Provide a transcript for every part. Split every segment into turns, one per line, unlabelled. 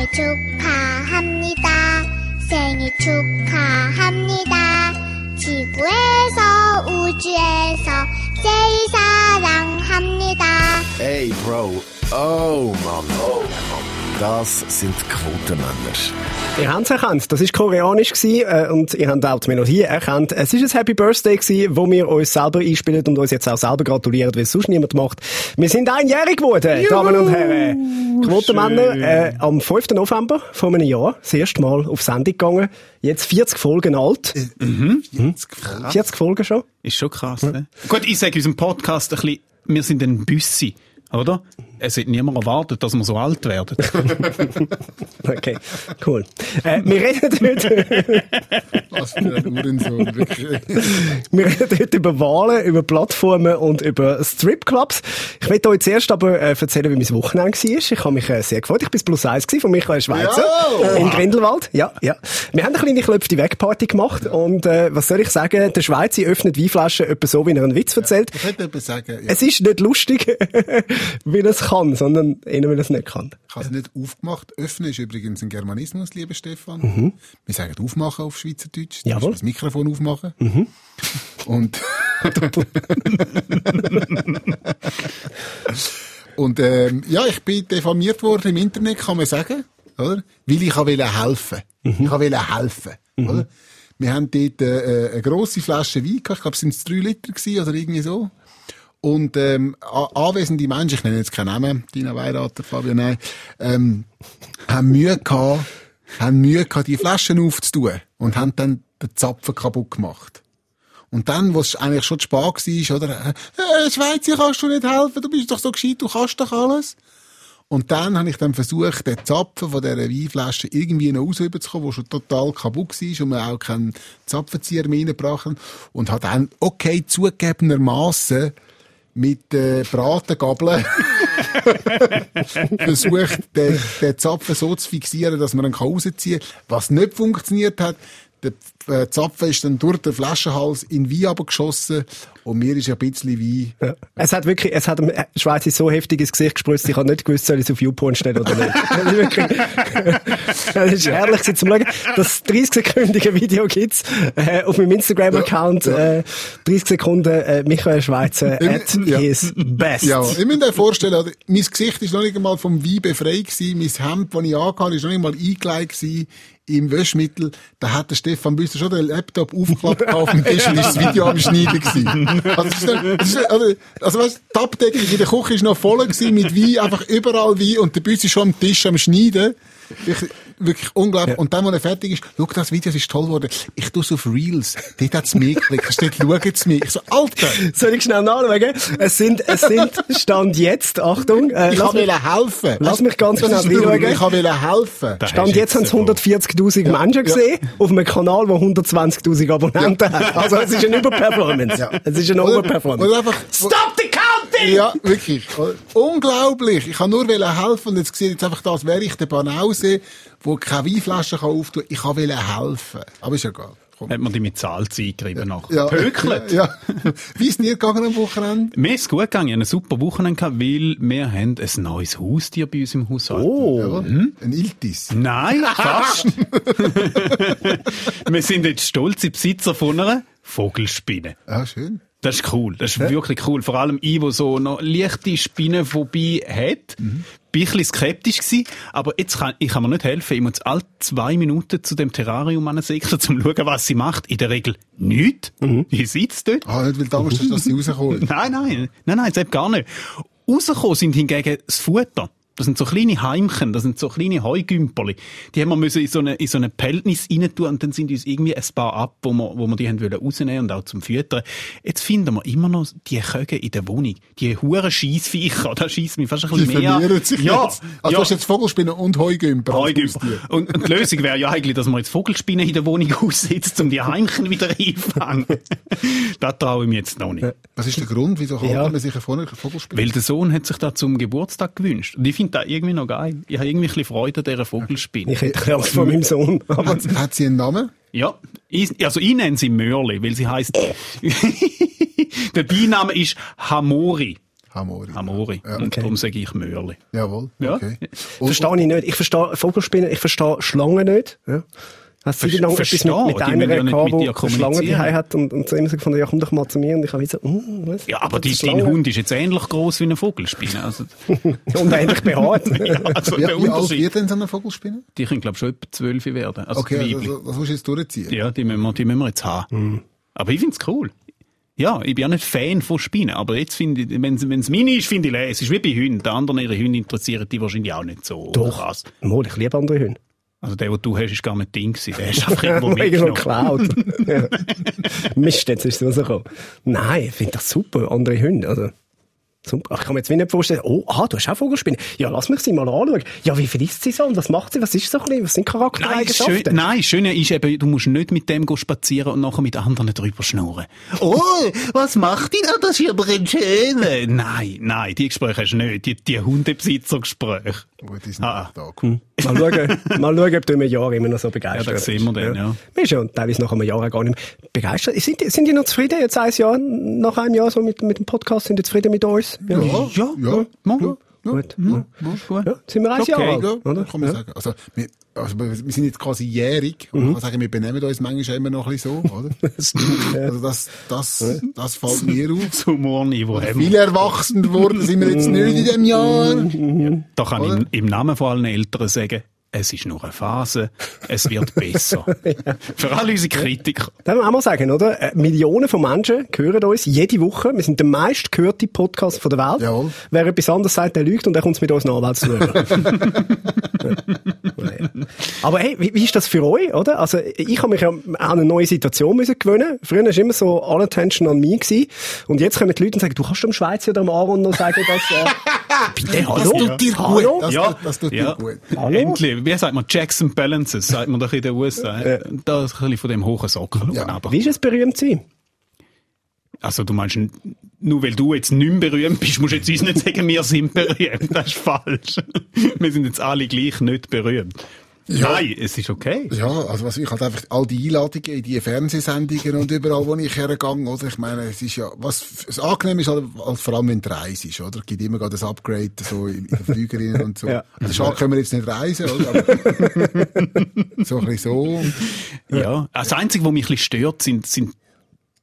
생일 축하합니다. 생일 축하합니다. 지구에서 우주에서 제일 사랑합니다.
Hey, Bro. Oh, Mann. Oh, Mann. Das sind Quotenmänner.
Ihr habt es erkannt, das war koreanisch gewesen, äh, und ihr habt auch die Melodie erkannt. Es ist ein Happy Birthday gewesen, wo wir uns selber einspielen und uns jetzt auch selber gratulieren, weil es sonst niemand macht. Wir sind einjährig geworden, Damen und Herren. Quotenmänner, äh, am 5. November vor einem Jahr, das erste Mal auf Sendung gegangen. Jetzt 40 Folgen alt.
Mhm.
40 Folgen schon.
Ist schon krass, ne? Gut, ich sage unserem Podcast ein bisschen, wir sind ein Büssi, oder? Es hat niemand erwartet, dass wir so alt werden.
Okay, cool. Äh, wir reden heute,
Was für ein Uhrensohn, wirklich.
wir reden heute über Wahlen, über Plattformen und über Stripclubs. Ich möchte euch zuerst aber äh, erzählen, wie mein Wochenende war. Ich habe mich äh, sehr gefreut. Ich bin plus eins von Michael Schweizer
Ja!
in Grindelwald. Ja, ja. Wir haben eine kleine Klöpfte Wegparty gemacht und äh, was soll ich sagen? Der Schweizer öffnet Weinflaschen etwa so, wie er einen Witz erzählt.
Ich hätte etwas sagen. Ja.
Es ist nicht lustig, weil er es kann, sondern eher, weil er es nicht kann.
Ich habe es nicht aufgemacht. Öffnen ist übrigens ein Germanismus, lieber Stefan. Wir sagen aufmachen auf Schweizerdeutsch. Das
Jawohl.
Das Mikrofon aufmachen. Und, und ähm, ja, ich bin diffamiert worden im Internet, kann man sagen, oder? Weil ich wollte helfen. Ich wollte helfen, oder? Wir haben dort äh, eine grosse Flasche Wein gehabt. Ich glaube, es sind drei Liter gewesen, oder irgendwie so. Und ähm, anwesende Menschen, ich nenne jetzt keinen Namen, Dina Weirater, Fabian, nein, ähm, haben Mühe gehabt, haben Mühe gehabt, die Flaschen aufzutun und haben dann den Zapfen kaputt gemacht. Und dann, wo es eigentlich schon zu spät war, oder, äh, Schweizer, kannst du nicht helfen, du bist doch so gescheit, du kannst doch alles. Und dann habe ich dann versucht, den Zapfen von dieser Weinflasche irgendwie noch rauszubekommen, der schon total kaputt war und wir auch keinen Zapfenzieher mehr reingebracht haben. Und habe dann, okay, zugegebenermaßen mit äh, Bratengabeln versucht, den, den Zapfen so zu fixieren, dass man ihn rausziehen kann. Was nicht funktioniert hat, der äh, Zapfen ist dann durch den Flaschenhals in Wein abgeschossen und mir ist ein bisschen Wein
Ja. Es hat wirklich, es hat dem Schweizer so heftig ins Gesicht gespritzt, ich habe nicht gewusst, soll ich es auf YouPorn stellen oder nicht. Das ist wirklich, das ist herrlich zum Schauen. Das 30-sekündige Video gibt's, äh, auf meinem Instagram-Account, äh, 30 Sekunden, äh, Michael Schweizer at
Ja.
his best.
Ja, ich muss mir vorstellen, oder, mein Gesicht ist noch nicht einmal vom Wein befreit gewesen, mein Hemd, das ich angehabt ist noch nicht mal eingelegt gewesen im Wäschmittel. Da hat der Stefan Büsser schon den Laptop aufgeklappt auf dem Tisch und ist das Video am Schneiden gewesen. Also, ist, ist, also, also weißt, die Abdeckung in der Küche ist noch voll mit Wein, einfach überall Wein und der Büsser ist schon am Tisch am Schneiden. Wirklich, wirklich unglaublich. Und dann, als er fertig ist, schau, das Video ist toll geworden. Ich tue es auf Reels. Dort hat's mir geklickt. Da steht, schau jetzt mir. Ich so, Alter!
Soll ich schnell nachschauen? Es sind, es sind, Stand jetzt, Achtung, äh,
Ich
lass, mich,
helfen.
lass mich ganz
wirklich,
reinschauen.
Ich wollte helfen.
Da
Stand jetzt haben es
davon.
140.000 Menschen gesehen, auf einem Kanal, der 120.000 Abonnenten hat. Also es ist eine Überperformance. Es ist eine Overperformance.
einfach,
Stop the counting!
ja, wirklich. Unglaublich. Ich kann nur helfen und jetzt sehe ich jetzt einfach das, wäre ich der Banause, der keine Weinflasche kann auftun kann. Ich kann wollen helfen. Aber ist ja egal. Komm.
Hat man die mit Salz eingerieben nachher.
Ja.
Pökelt.
Ja. Wie ist es dir gegangen am Wochenende?
Mir ist es gut gegangen, ich hatte ein super Wochenende, gehabt, weil wir haben ein neues Haustier bei uns im Haushalt.
Oh.
Ein Iltis.
Nein, fast. wir sind jetzt stolze Besitzer von einer Vogelspinne.
Ah, schön.
Das ist cool. Das ist wirklich cool. Vor allem ich, wo so noch leichte Spinnenphobie hat, bin ich ein bisschen skeptisch gewesen. Aber jetzt kann, ich kann mir nicht helfen. Ich muss alle zwei Minuten zu dem Terrarium ansäckeln, um zu schauen, was sie macht. In der Regel nichts. Die sitzt dort.
Ah, nicht, weil du Angst hast, dass sie rauskommen.
Nein, nein, nein, nein, das gar nicht. Rausgekommen sind hingegen das Futter. Das sind so kleine Heimchen, das sind so kleine Heugümperli. Die haben wir müssen in so eine, in so eine Peltnis rein tun und dann sind uns irgendwie ein paar ab, wo wir, wo wir die haben wollen rausnehmen und auch zum Füttern. Jetzt finden wir immer noch die Köge in der Wohnung. Die huren Scheissviecher, da schießt mich fast ein
Die
bisschen mehr.
verlieren sich
ja,
jetzt. Also
ja.
du hast jetzt Vogelspinnen und Heugümper.
Heugümper. Und, und die Lösung wäre ja eigentlich, dass man jetzt Vogelspinnen in der Wohnung aussetzt, um die Heimchen wieder einfangen. das traue ich mir jetzt noch nicht.
Was ist der Grund, wieso
Ja.
man sich eine Vogel- Vogelspinne?
Weil der Sohn hat sich da zum Geburtstag gewünscht. Und ich finde das irgendwie noch geil. Ich habe irgendwie ein bisschen Freude an dieser Vogelspinne.
Ich hätte Angst vor meinem Sohn. Aber
Hat, hat sie einen Namen?
Ja, ich, also ich nenne sie Mörli, weil sie heißt. der Beiname ist Hamori.
Hamori.
Hamori.
Ja.
Und darum sage ich Mörli.
Jawohl,
Ja.
okay.
Verstehe ich nicht. Ich verstehe Vogelspinnen, ich verstehe Schlangen nicht. Ja. Hast du
Ver-
lang etwas mit, mit
die
einer
ja nicht
gehabt,
mit
die
dir
eine Schlange die hat und, und so immer so gefunden, ja, komm doch mal zu mir. Und ich habe so, hm, was?
Ja, aber die, dein. Hund ist jetzt ähnlich groß wie eine Vogelspinne. Also,
Und endlich behaart.
also
Wie,
der
wie alt wird denn so eine Vogelspinne?
Die können, glaube ich, schon etwa zwölf werden. Also
Okay,
die
also, das musst du jetzt durchziehen.
Ja, die müssen wir, die müssen wir jetzt haben.
Mhm.
Aber ich find's cool. Ja, ich bin ja nicht Fan von Spinnen, aber jetzt finde ich, wenn es meine ist, finde ich, le- es ist wie bei Hunden. Die anderen, ihre Hunde interessieren die wahrscheinlich auch nicht so
Doch.
krass.
Mal, ich liebe andere Hunde.
Also der, den du hast, ist gar nicht Ding gewesen. Der ist einfach irgendwo mitgenommen.
geklaut. ja. Mist, jetzt ist es rausgekommen. Nein, ich finde das super, andere Hunde. Also, super. Ich kann mir jetzt nicht vorstellen, oh, ah, du hast auch Vogelspinnen. Ja, lass mich sie mal anschauen. Ja, wie viel ist sie so und was macht sie? Was ist so ein bisschen? Was sind
Nein,
Charaktereigenschaften?
Nein, das Schöne ist eben, du musst nicht mit dem go spazieren und nachher mit anderen drüber schnurren. Oh, was macht die da? Das ist aber ein schöner. Nein, nein, die Gespräche hast du nicht. Die, die Hundebesitzergespräche.
Gut, die sind
Ah.
da. Cool.
Mal schauen, mal schauen, ob du in einem Jahr immer noch so begeistert
Ja, das sehen wir dann, ja.
Wir sind ja teilweise nach einem Jahr auch gar nicht mehr begeistert. Sind, die- sind die noch zufrieden jetzt ein Jahr, nach einem Jahr so mit, mit dem Podcast? Sind die zufrieden mit uns?
Ja,
Ja,
ja,
mal.
ja.
Gut.
Ja, gut.
Ja, sind wir ein
Okay.
Jahr alt,
Ja,
oder?
kann man
Ja.
sagen. Also, wir, also, wir sind jetzt quasi jährig. Und man kann sagen, wir benehmen uns manchmal immer noch ein bisschen so, oder? Also, das, das, das fällt mir auf.
Das Humorniveau haben wir.
Viel erwachsen geworden sind wir jetzt nicht in dem Jahr.
Da kann ich
Oder?
im, im Namen von allen Eltern sagen, es ist nur eine Phase, es wird besser. Für alle unsere Kritiker.
Das muss man auch mal sagen, oder? Äh, Millionen von Menschen hören uns jede Woche. Wir sind der meistgehörte Podcast von der Welt.
Jawohl.
Wer etwas anderes sagt, der lügt und der kommt mit uns Anwalt zu. Aber hey, wie, wie ist das für euch, oder? Also, ich habe mich ja an eine neue Situation müssen gewöhnen. Früher war immer so all attention an mich gewesen. Und jetzt kommen die Leute und sagen, du kannst dem Schweizer oder dem Aaron noch sagen, dass, äh, bitte, hallo?
Das tut dir
Hallo?
gut. Das,
Ja.
tut, das tut
Ja.
dir gut.
Hallo?
Endlich, wie sagt man, Checks and Balances, sagt man doch in den USA. Da ist ein bisschen von dem hohen Sockel.
Ja.
Aber,
Wie ist es berühmt zu sein?
also du meinst, nur weil du jetzt nicht mehr berühmt bist, musst du jetzt uns nicht sagen, wir sind berühmt. Das ist falsch. Wir sind jetzt alle gleich nicht berühmt. Nein, es ist okay.
Ja, also was ich halt einfach all die Einladungen in die Fernsehsendungen und überall, wo ich hergegangen, oder? Ich meine, es ist ja, was, das angenehm ist halt, halt vor allem, wenn du reist, oder? Es gibt immer gerade das Upgrade, so in, in den Flügerinnen und so.
Ja.
Also schade können wir jetzt nicht reisen, oder? Aber so ein bisschen so.
Ja. Das Einzige, was mich ein bisschen stört, sind, sind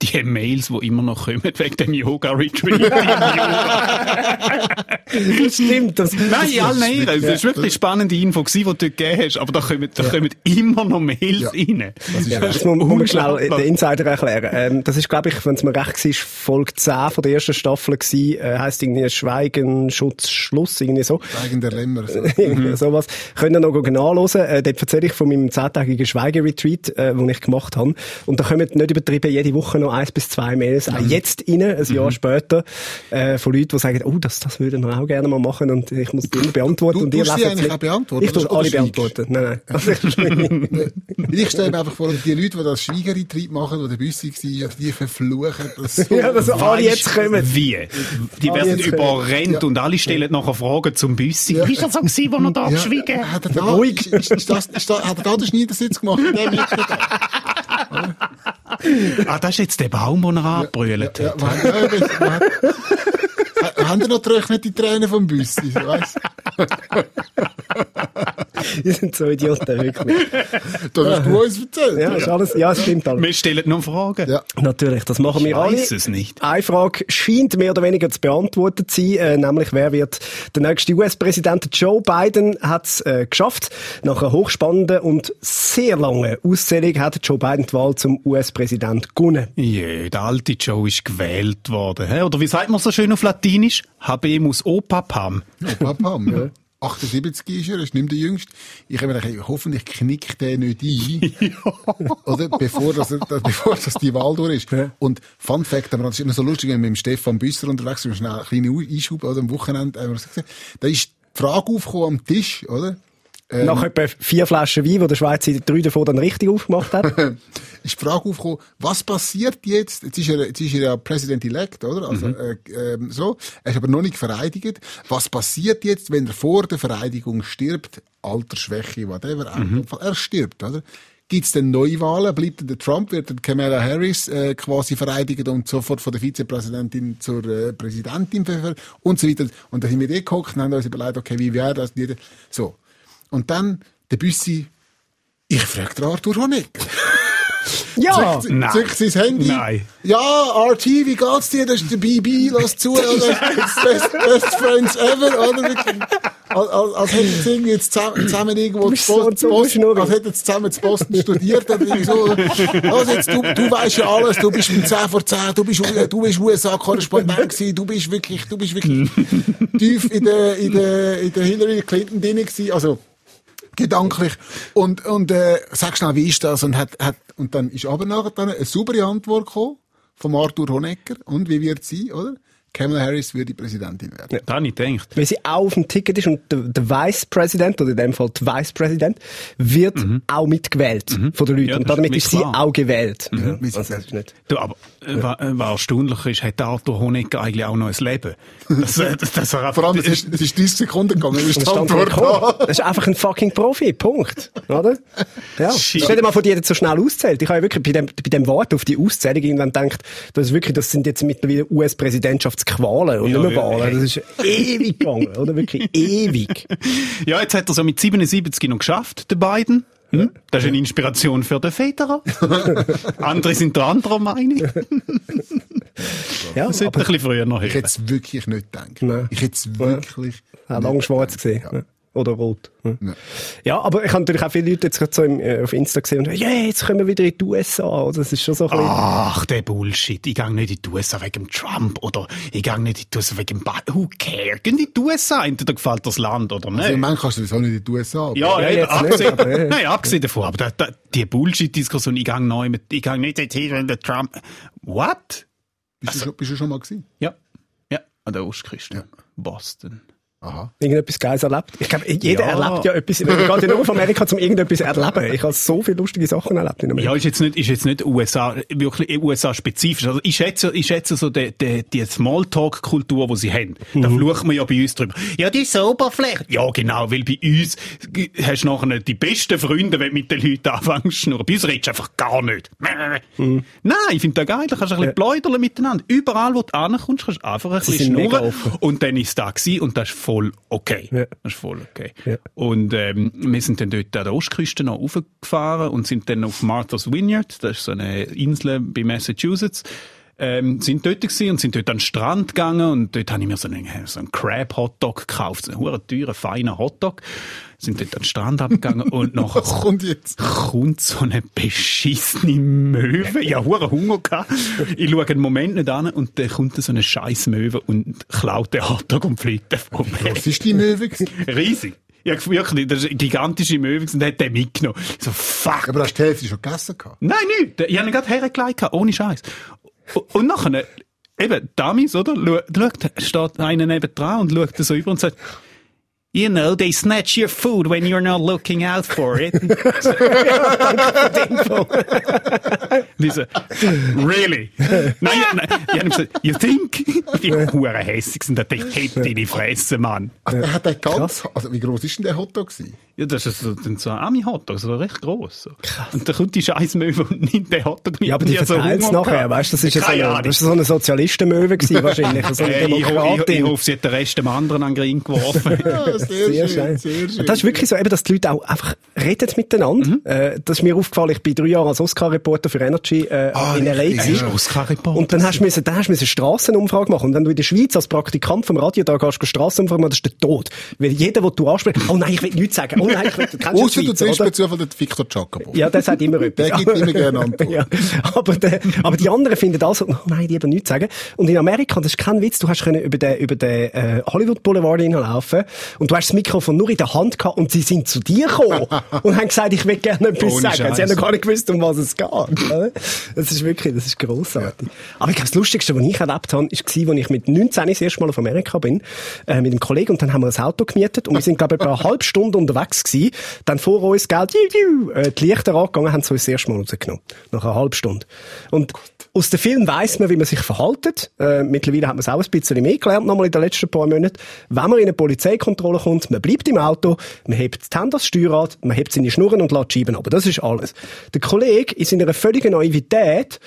die Mails, die immer noch kommen, wegen dem Yoga-Retreat.
Das stimmt. Das,
Nein, in allen Ehren. Es war wirklich eine spannende Info, gewesen, die du dort gegeben hast, aber da kommen, da kommen immer noch Mails
Ja.
rein.
ist
Ja, das muss, muss man schnell den Insider erklären. Ähm, das ist, glaube ich, wenn es mir recht war, Folge 10 von der ersten Staffel gewesen, äh, heisst irgendwie Schweigen, Schutz, Schluss, irgendwie so.
Eigen der Lämmer. So.
Irgendwie sowas. Könnt ihr noch nachhören. Äh, dort erzähle ich von meinem zehntägigen Schweigeretreat, äh, den ich gemacht habe. Und da kommen nicht übertrieben jede Woche noch eins bis zwei Mails, auch jetzt rein, ein Jahr später, äh, von Leuten, die sagen, oh, das, das würden wir auch gerne mal machen und ich muss die immer beantworten.
Du-
und
du
ihr
musst sie eigentlich auch beantworten,
Ich tue
oder- oder
alle beantworten. Nein, nein. Also, ich-
Ich stelle mir einfach vor, die Leute, die das Schwiegerretreat machen, die der Büssi war, die verfluchen das so.
ja, dass alle
Weisst,
jetzt kommen.
Wie? Die
Alle
werden überrennt und alle stellen nachher Fragen zum Büssi.
Ja.
Ist das so gewesen, wo er da
Ja,
geschwiegen
hat er da,
Ruhig.
ist, ist, ist das, ist da, hat er da den Schneidersitz gemacht?
Ah, das ist jetzt der Baum, den er angebrüllt
Ja,
hat.
ja, das- man, Ha- haben Sie noch die Tränen vom Büssi? So, weißt?
Die sind so Idioten, wirklich.
Das hast du uns erzählt.
Ja, ist alles, ja, es stimmt alles.
Wir stellen noch Fragen.
Ja.
Natürlich, das machen wir
Ich
alle.
weiss es nicht.
Eine Frage scheint mehr oder weniger zu beantwortet zu sein, äh, nämlich wer wird der nächste US-Präsident? Joe Biden hat es äh, geschafft. Nach einer hochspannenden und sehr langen Auszählung hat Joe Biden die Wahl zum US-Präsident gewonnen.
Je, der alte Joe ist gewählt worden. Oder wie sagt man so schön auf Latinisch? Habemus opapam.
Ja, Papa, ja. 78 ist er, ist nicht mehr der Jüngste. Ich habe mir gedacht, hoffentlich knickt der nicht ein. Oder? Bevor, das, bevor das die Wahl durch ist. Und Fun Fact, aber das ist immer so lustig, wenn wir mit dem Stefan Büsser unterwegs sind, schnell einen kleinen Einschub, oder? Am Wochenende, haben wir das gesehen. Da ist die Frage aufgekommen am Tisch, oder?
Nach etwa vier Flaschen Wein, wo der Schweizer drei davon dann richtig aufgemacht hat.
ist die Frage aufgekommen, was passiert jetzt? Jetzt ist er, jetzt ist er ja President-elect, oder? Also, äh, ähm, so. Er ist aber noch nicht vereidigt. Was passiert jetzt, wenn er vor der Vereidigung stirbt? Altersschwäche, whatever. Er stirbt, oder? Gibt's denn Neuwahlen? Bleibt denn der Trump? Wird dann Kamala Harris äh, quasi vereidigt und sofort von der Vizepräsidentin zur äh, Präsidentin und so weiter? Und da sind wir eh gehockt und haben uns überlegt, okay, wie wäre das? Nicht? So. Und dann der Büssi, ich frage den Arthur Honecker.
Ja!
Zückt-
nein.
Zückt sein Handy.
Nein.
Ja, RT, wie geht's dir? Das ist der BB, lass zu, best, best Friends ever, oder? Als, als, als hätten sie irgendwie jetzt zusammen, zusammen irgendwo zu
so
Post,
Schnurri.
als hätten sie zusammen zu Posten studiert, oder irgendwie so. Also jetzt, du, du weißt ja alles, du bist mit 10 vor 10, du bist, du bist USA-Korrespondent gewesen, du bist wirklich, du bist wirklich tief in der, in der, in der Hillary Clinton drin gewesen, also, gedanklich. Und, und, äh, sag schnell, wie ist das? Und hat, hat, und dann ist aber nachher dann eine saubere Antwort gekommen vom Arthur Honecker. Und wie wird sie, oder? Kamala Harris würde Präsidentin werden.
Da habe ich gedacht.
Weil sie auch auf dem Ticket ist und der, der Vice President, oder in dem Fall der Vice President, wird auch mitgewählt von den Leuten.
Ja,
und damit
ist
ist sie auch gewählt. Ja,
Wie sie
also, das ist nicht.
Du, aber äh, was, äh, was erstaunlich ist, hat der Arthur Honecker eigentlich auch noch ein Leben. Das, äh, das, das er
Vor allem, es ist, es ist 30 Sekunden gegangen, ist die Antwort
gekommen.
da.
Das ist einfach ein fucking Profi. Punkt. Oder? Ja.
Shit.
Stell dir mal vor, die so schnell auszählt. Ich habe ja wirklich bei dem, bei dem Wort auf die Auszählung irgendwann gedacht, das ist wirklich, das sind jetzt mittlerweile US-Präsidentschaftsqualen und
Ja,
nicht mehr
ja,
Wahlen. Das ist ewig gegangen, oder? Wirklich ewig.
Ja, jetzt hat er so mit 77 noch geschafft, der Biden. Hm? Das ist eine Inspiration für den Federer. Andere sind der anderer Meinung.
Ja,
Das hätte ein bisschen früher noch
Ich hätte es wirklich nicht gedacht.
Nein.
Ich hätte es wirklich
Ja,
nicht
lang schwarz gesehen.
Ja.
Ja. Oder rot. Ja.
Ja.
ja, aber ich habe natürlich auch viele Leute jetzt gerade so im, äh, auf Insta gesehen und ja, jetzt kommen wir wieder in die USA. Oder? Das ist schon so ein.
Ach, der Bullshit. Ich gehe nicht in die USA wegen Trump oder ich gehe nicht in die USA wegen Biden. Who cares? Geh in die USA. Entweder gefällt das Land oder nicht.
Also, im Moment kannst du sowieso nicht in die USA. aber-
Ja,
Ja,
eben,
jetzt nicht,
abgesehen,
aber, ja.
nein, abgesehen davon. Aber da, da, die Bullshit-Diskussion, ich gehe neu mit, ich gehe nicht jetzt hier, wenn der Trump, what?
Bist,
Also
du schon, bist du schon mal gewesen?
Ja, ja, an der Ostküste. Boston.
Aha.
Irgendetwas Geiles erlebt. Ich glaube, jeder
Ja.
erlebt ja etwas. Man geht ja nur auf Amerika, um irgendetwas erleben. Ich habe so viele lustige Sachen erlebt in Amerika.
Ja, ist jetzt nicht, ist jetzt nicht USA, wirklich USA-spezifisch. Also ich schätze, ich schätze so die, die, die Smalltalk-Kultur, die sie haben. Da flucht man ja bei uns drüber. Ja, die ist Oberfläche. Ja, genau, weil bei uns hast du nachher die besten Freunde, wenn du mit den Leuten anfängst schnurren. Bei uns redest du einfach gar nicht. Nein, ich finde das geil. Da kannst du ein bisschen pläudern miteinander. Überall, wo du ankommst, kannst du einfach ein bisschen schnurren. Und dann ist es da gewesen und das ist voll okay.
Ja.
Das ist voll okay.
Ja.
Und ähm, wir sind dann dort an der Ostküste noch raufgefahren und sind dann auf Martha's Vineyard, das ist so eine Insel bei Massachusetts, ähm, sind dort gewesen und sind dort an den Strand gegangen und dort habe ich mir so einen, so einen Crab-Hotdog gekauft, so einen huere teuren, feinen Hotdog. Sind dort an den Strand abgegangen und nachher
Was kommt jetzt?
kommt so eine beschissene Möwe. Ich hure Hunger. Gehabt. Ich schaue einen Moment nicht an und dann kommt so eine scheiß Möwe und klaut den Hotdog und fliegt davon.
Was ist die Möwe?
Riesig. Ja, wirklich, das ist eine gigantische Möwe und hat den mitgenommen. So, fuck.
Aber hast du die Hälfte schon gegessen gehabt?
Nein, nicht. Ich habe ihn gerade hergelegt, ohne Scheiß. Und nachher, eben, Damis, oder? Schau- Schaut, steht einer neben dran und schaut so über und sagt, You know, they snatch your food when you're not looking out for it. Diese, really? Nein, ja, nein, ich habe gesagt, you think? Die Huren hässig sind, ich hätte deine Fresse, Mann.
Also, er hat den ganz, also, wie groß ist denn der Hotdog gewesen?
Ja, das ist so, so Ami-Hotdogs, so recht gross. So. Und dann kommt die scheiß Möwe und nimmt den Hotdog mit.
Ja, aber die
so
verteilt es nachher, weißt du? Das ist ja so eine, das ist so eine Sozialistenmöwe gewesen, wahrscheinlich. So eine
Äh, ich, ich, ich hoffe, sie hat den Rest dem anderen an den Ring geworfen.
Ja,
Sehr schön.
sehr schön.
Das ist wirklich so, eben, dass die Leute auch einfach reden miteinander.
Mhm.
Äh, das ist mir aufgefallen, ich bin drei Jahre als Oscar-Reporter für Energy äh,
Ah,
in gewesen.
ja.
Oscar-Reporter.
Und dann hast du müssen, dann hast du müssen eine Strassenumfrage machen. Und wenn du in der Schweiz als Praktikant vom Radio da gehst, Strassenumfrage machen, das ist der Tod. Weil jeder, den du ansprichst, oh nein, ich will nichts sagen. Oh nein, ich will, kennst die
du
oder?
per Zufall den Victor Jacobo.
Ja, der sagt immer etwas.
Der gibt immer gerne Antwort.
ja. aber, der, aber die anderen finden also, oh nein, lieber nichts sagen. Und in Amerika, das ist kein Witz, du hast können über den, über den äh, Hollywood Boulevard hinlaufen und du hast das Mikrofon nur in der Hand gehabt und sie sind zu dir gekommen und haben gesagt, ich will gerne etwas
Ohne
sagen. Sie
Scheiß.
haben noch gar nicht gewusst, um was es geht. Das ist wirklich, das ist grossartig. Aber ich glaube, das Lustigste, was ich erlebt habe, ist gewesen, als ich mit 19 das erste Mal auf Amerika bin, äh, mit einem Kollegen und dann haben wir ein Auto gemietet und wir sind, glaube ich, etwa eine halbe Stunde unterwegs gewesen. Dann vor uns, gell, äh, die Lichter angegangen, haben sie uns das erste Mal rausgenommen. Nach einer halben Stunde. Und, Aus dem Film weiss man, wie man sich verhaltet. Äh, mittlerweile hat man es auch ein bisschen mehr gelernt, nochmal in den letzten paar Monaten. Wenn man in eine Polizeikontrolle kommt, man bleibt im Auto, man hebt die Hände ans Steuerrad, man hebt seine Schnurren und lässt die Scheiben aber Das ist alles. Der Kollege in seiner völligen Naivität,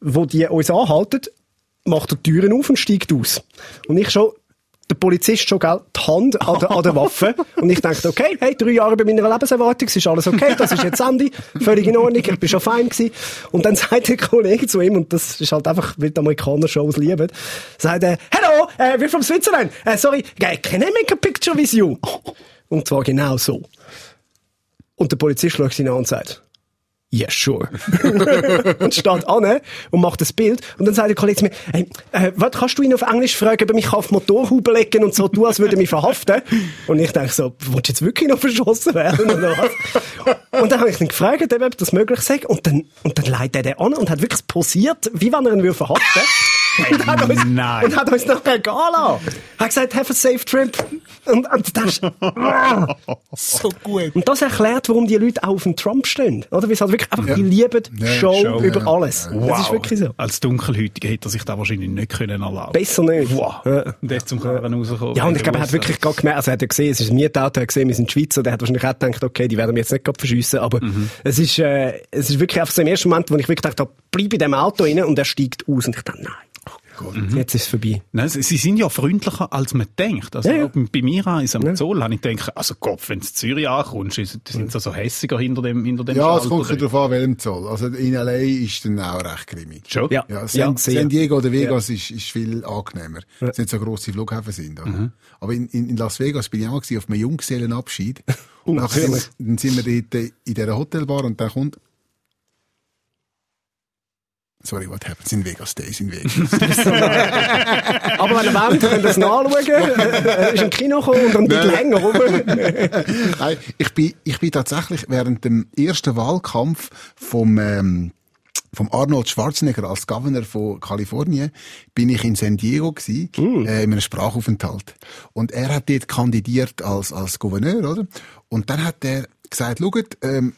wo die uns anhalten, macht die Türen auf und steigt aus. Und ich schon, der Polizist schon, gell, die Hand an der, an der Waffe. Und ich dachte, okay, hey, drei Jahre bei meiner Lebenserwartung, es ist alles okay, das ist jetzt Ende, völlig in Ordnung, ich bin schon fein gewesen. Und dann sagt der Kollege zu ihm, und das ist halt einfach, weil die Amerikaner Shows lieben, sagt er, hello, uh, we're from Switzerland, uh, sorry, can I make a picture with you? Und zwar genau so. Und der Polizist schaut ihn an und sagt, Yes, sure. und steht an und macht das Bild. Und dann sagt der Kollege zu mir, hey, äh, was kannst du ihn auf Englisch fragen, ob er mich auf Motorhaube legen und so tun, als würde er mich verhaften? Und ich denke so, willst du jetzt wirklich noch verschossen werden oder was? und dann habe ich ihn gefragt, ob das möglich sei. Und dann, und dann leitet er den an und hat wirklich posiert, wie wenn er ihn würde verhaften und, hat uns,
Nein.
und hat uns lassen. Er hat gesagt, have a safe trip. Und, und das,
So gut.
und das erklärt, warum die Leute auch auf den Trump stehen. Oder? Weil sie halt wirklich einfach, die lieben Show,
Show,
über
ja.
alles. Das ist wirklich so.
Als Dunkelhäutiger hätte er sich das wahrscheinlich nicht können erlauben
Besser nicht.
Wow.
Ja.
Und jetzt zum Karren rauskommen.
Ja, und ich glaube, er hat wirklich gerade gemerkt, also er hat ja gesehen, es ist ein Mietauto, er hat gesehen, wir sind Schweizer, der hat wahrscheinlich auch gedacht, okay, die werden wir jetzt nicht gerade verschiessen, aber es ist, äh, es ist wirklich einfach so im ersten Moment, wo ich wirklich gedacht habe, bleib in dem Auto rein und er steigt aus und ich dachte, nein. Jetzt ist es vorbei.
Nein, sie, sie sind ja freundlicher, als man denkt. Also,
Ja, ja.
bei mir an, am Zoll, habe ich gedacht, also Gott, wenn du in Zürich ankommst, ist- sind sie so hässiger hinter dem, hinter dem
Ja, es kommt darauf an, welchem Zoll. Also in L.A. ist dann auch recht grimmig.
Schon?
Ja.
Ja,
Ja,
San. San Diego oder Vegas ist, ist viel angenehmer. Ja. Es nicht so grosse Flughäfen sind.
Mhm.
Aber in, in, Las Vegas bin ich auch auf einem Junggesellenabschied. Und nachher
Natürlich.
sind, wir- dann sind wir dort in dieser Hotelbar und dann kommt Sorry, what happens in Vegas stays in Vegas.
Aber wenn ihr wollt, könnt ihr es nachschauen. Er ist im Kino gekommen und ein bisschen länger rum.
Nein, ich bin, ich bin tatsächlich während dem ersten Wahlkampf vom, ähm, vom Arnold Schwarzenegger als Governor von Kalifornien bin ich in San Diego gsi, äh, in einem Sprachaufenthalt. Und er hat dort kandidiert als, als Gouverneur, oder? Und dann hat er gesagt, schaut, ähm,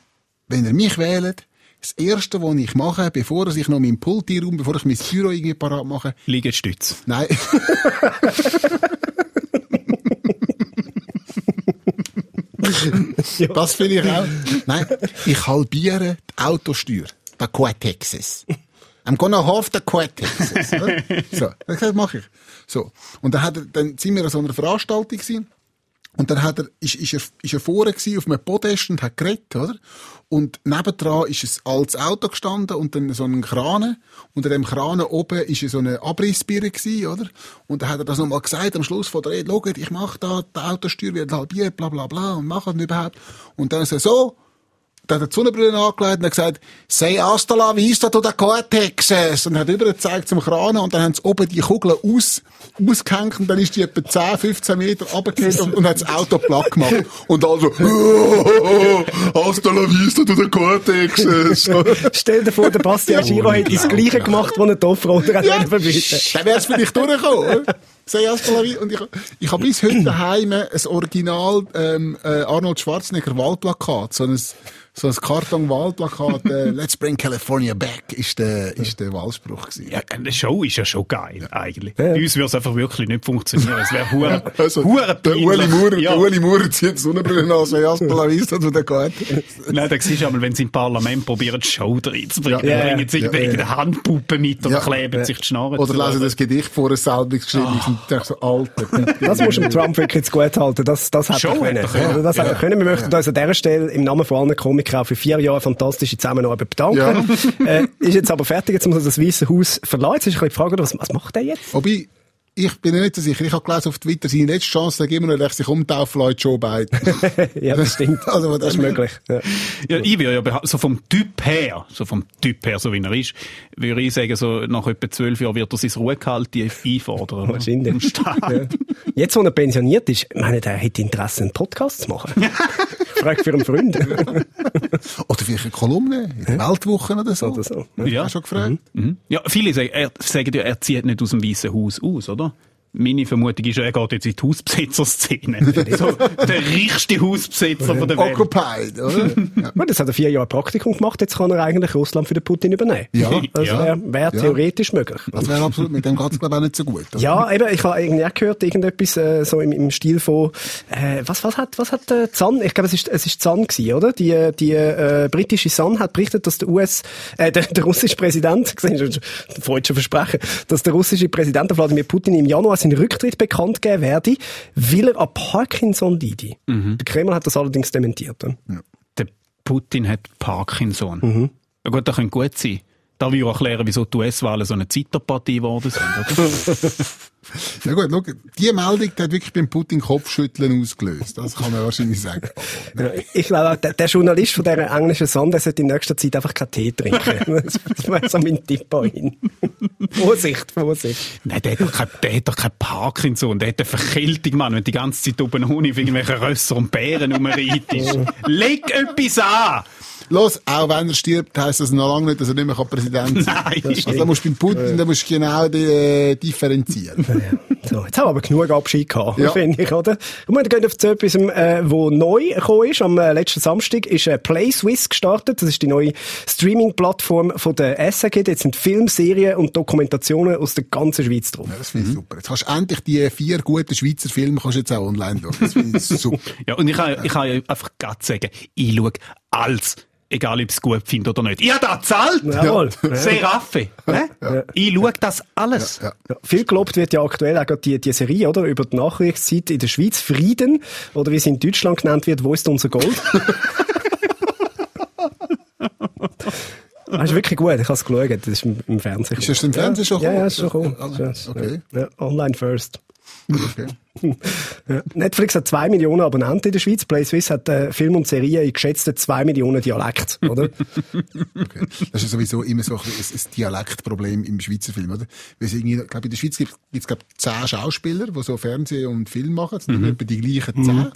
wenn ihr mich wählt, das Erste, was ich mache, bevor ich noch meinen Pult einräume, bevor ich mein Büro irgendwie parat mache,
Liegestütz.
Nein. das finde ich auch. Nein, ich halbiere die Autosteuer. Der Quad Texas. I'm gonna half the oder? So, das mache ich. So. Und dann, hat dann sind wir an so einer Veranstaltung gewesen. Und dann hat er, ist, ist er, ist er vorne gewesen auf einem Podest und hat geredet, oder? Und nebendran ist ein altes Auto gestanden und dann so ein Kran. Unter dem Kran oben ist so eine Abrissbirne gewesen, oder? Und dann hat er das nochmal gesagt am Schluss von der Rede, schaut, ich mache da, die Autosteuer wird halbiert, bla, bla, bla, und mache das überhaupt. Und dann ist er so, dann hat er die Sonnenbrille angelegt und hat gesagt, sei hasta la vista to the Texas. Und hat über gezeigt zum Kran und dann haben sie oben die Kugeln aus, ausgehängt und dann ist die etwa 10, 15 Meter runtergefallen und, und hat das Auto platt gemacht. Und also, hasta la vista to the Texas.
Stell dir vor, der Bastian Giro hätte das Gleiche gemacht, was er Offroader hat
Ja.
verbieten
Dann wär's vielleicht durchgekommen. Und ich, ich habe bis heute daheim ein Original, ähm, äh, Arnold Schwarzenegger Wahlplakat, so ein, so ein Karton-Wahlplakat, äh, Let's bring California back, ist der, ist der Wahlspruch gewesen.
Ja, eine Show ist ja schon geil, eigentlich. Bei uns würde es einfach wirklich nicht funktionieren. Es wäre hure,
Also,
hure
der Uli Maurer,
ja.
der Maurer zieht die Sonnenbrille an, sei hasta la vista to the
Nein, da siehst du einmal, wenn sie im Parlament probieren, die Show reinzubringen,
Ja,
dann bringen sie
ja,
irgendeine
ja.
Handpuppe mit oder
Ja.
kleben sich die Schnarren
Oder
zu.
lesen das Gedicht vor, ein selber geschrieben ist und denkst so, Alter.
Das muss dem Trump wirklich zu gut halten. Das, das hat
Schon
er können.
hätte er können.
Das er können. Wir möchten uns an dieser Stelle im Namen von allen Komikern für vier Jahre fantastische Zusammenarbeit bedanken. Äh, ist jetzt aber fertig, jetzt muss er das Weiße Haus verlassen. Jetzt ist ein bisschen die Frage, was, was macht er jetzt?
Wobei, ich bin ja nicht so sicher. Ich habe gelesen auf Twitter, seine letzte Chance, da immer noch, dass sich umtaufen lässt, Joe Biden.
ja, das stimmt.
Also,
das ist möglich. Ja.
Ja, ich würde ja beha- so vom Typ her, so vom Typ her, so wie er ist, würde ich sagen, so nach etwa zwölf Jahren wird er sein Ruhegehalt einfordern.
Wahrscheinlich.
Im Staat.
Ja. Jetzt, wo er pensioniert ist, ich meine, der hätte Interesse, einen Podcast zu machen. Frag für einen Freund.
Oder vielleicht eine Kolumne in der Weltwoche oder so.
Oder so.
Ja. Hast du schon gefragt?
Mhm. Ja, viele sagen, er, sagen ja, er zieht nicht aus dem Weißen Haus aus, oder? Meine Vermutung ist, er geht jetzt in die Hausbesitzer-Szene. so, der reichste Hausbesitzer von der Welt.
Occupied, oder? ja.
Gut, jetzt hat er vier Jahre Praktikum gemacht, jetzt kann er eigentlich Russland für den Putin übernehmen.
Ja.
Das
Ja.
wäre wär
Ja.
theoretisch möglich.
Das wäre absolut, mit dem geht's glaube ich auch nicht so gut. oder?
Ja, eben, ich habe irgendwie auch gehört, irgendetwas äh, so im, im Stil von, äh, was, was hat, was hat äh, Zahn, ich glaube, es ist, es ist Zahn gewesen, oder? Die, äh, die äh, britische Sun hat berichtet, dass der US, äh, der, der russische Präsident, gesehen, schon, freudsche Versprechen, dass der russische Präsident Wladimir Putin im Januar seinen Rücktritt bekannt geben werde, weil er an Parkinson leide. Der Kreml hat das allerdings dementiert. oder?
Der Putin hat Parkinson.
Mhm.
Ja gut, das könnte gut sein. Da will ich erklären, wieso die US-Wahlen so eine Zeitpartie geworden sind. Oder?
Ja gut, schau, die Meldung die hat wirklich beim Putin Kopfschütteln ausgelöst. Das kann man wahrscheinlich sagen.
Ja, Ich glaube, auch, der, der Journalist von dieser englischen Sonde sollte in nächster Zeit einfach keinen Tee trinken. Das, wäre so mein Tipp an ihn. Vorsicht, Vorsicht.
Nein, der hat doch kein, hat doch kein Parkinson. Der hat eine Verkältung, Mann, wenn die ganze Zeit oben ohne auf irgendwelchen Rösser und Bären rumreitest. Leg etwas an!
Los, auch wenn er stirbt, heisst das noch lange nicht, dass er nicht mehr Präsident sein
Nein.
kann. Also da musst du beim Putin, da musst du genau die, äh, differenzieren.
So, jetzt haben wir aber genug Abschied gehabt,
Ja.
finde ich, oder? Und wir gehen auf zu etwas, äh, wo neu gekommen ist. Am äh, letzten Samstag ist äh, Play Swiss gestartet. Das ist die neue Streaming-Plattform von der SRG. Jetzt sind Filmserien und Dokumentationen aus der ganzen Schweiz drauf.
Ja, das finde ich super. Jetzt hast du endlich die vier guten Schweizer Filme kannst du jetzt auch online schauen. Das finde ich super.
Ja, und ich kann, ich kann ja einfach gerade sagen, ich schaue alles. Egal, ob es gut finde oder nicht. Ich habe da gezahlt!
Jawohl. Ja.
Seraffe. Ja. Ich schaue das alles.
Ja.
Ja, viel gelobt wird ja aktuell auch die, die Serie, oder? Über die Nachkriegszeit in der Schweiz. Frieden. Oder wie sie in Deutschland genannt wird, wo ist unser Gold? Das ist wirklich gut, ich habe es geschaut, das ist im, Fernsehen.
Ist das im Fernsehen schon
Ja,
gekommen?
ja, ist schon gekommen.
Also,
Ist-
okay.
Ja, online first.
Okay.
Ja. Netflix hat zwei Millionen Abonnenten in der Schweiz. Play Swiss hat äh, Film und Serien in geschätzten zwei Millionen Dialekt, oder?
Okay. Das ist sowieso immer so ein, ein, ein Dialektproblem im Schweizer Film, oder? Weil es irgendwie, ich glaube, in der Schweiz gibt es, glaube zehn Schauspieler, die so Fernsehen und Film machen. Das sind immer etwa die gleichen zehn.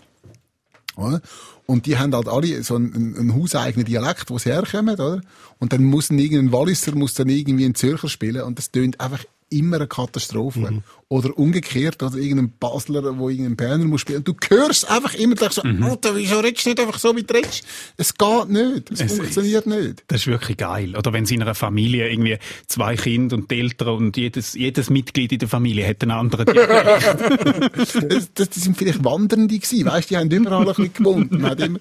Oder? Und die haben halt alle so einen, einen, hauseigenen Dialekt, wo sie herkommen, oder? Und dann muss irgendein Walliser muss dann irgendwie einen Zürcher spielen und das tönt einfach immer eine Katastrophe. Oder umgekehrt, oder irgendein Basler, wo irgendein Berner muss spielen. Und du hörst einfach immer gleich so, Alter, wieso redest du nicht einfach so, wie du redest? Es geht nicht. Es,
Es-
funktioniert nicht.
Das ist wirklich geil. Oder wenn sie in einer Familie irgendwie zwei Kinder und die Eltern und jedes, jedes Mitglied in der Familie hat einen anderen Dialekt.
das, das, sind vielleicht Wandernde gewesen, weißt, die haben überall ein bisschen gewohnt. Man hat immer,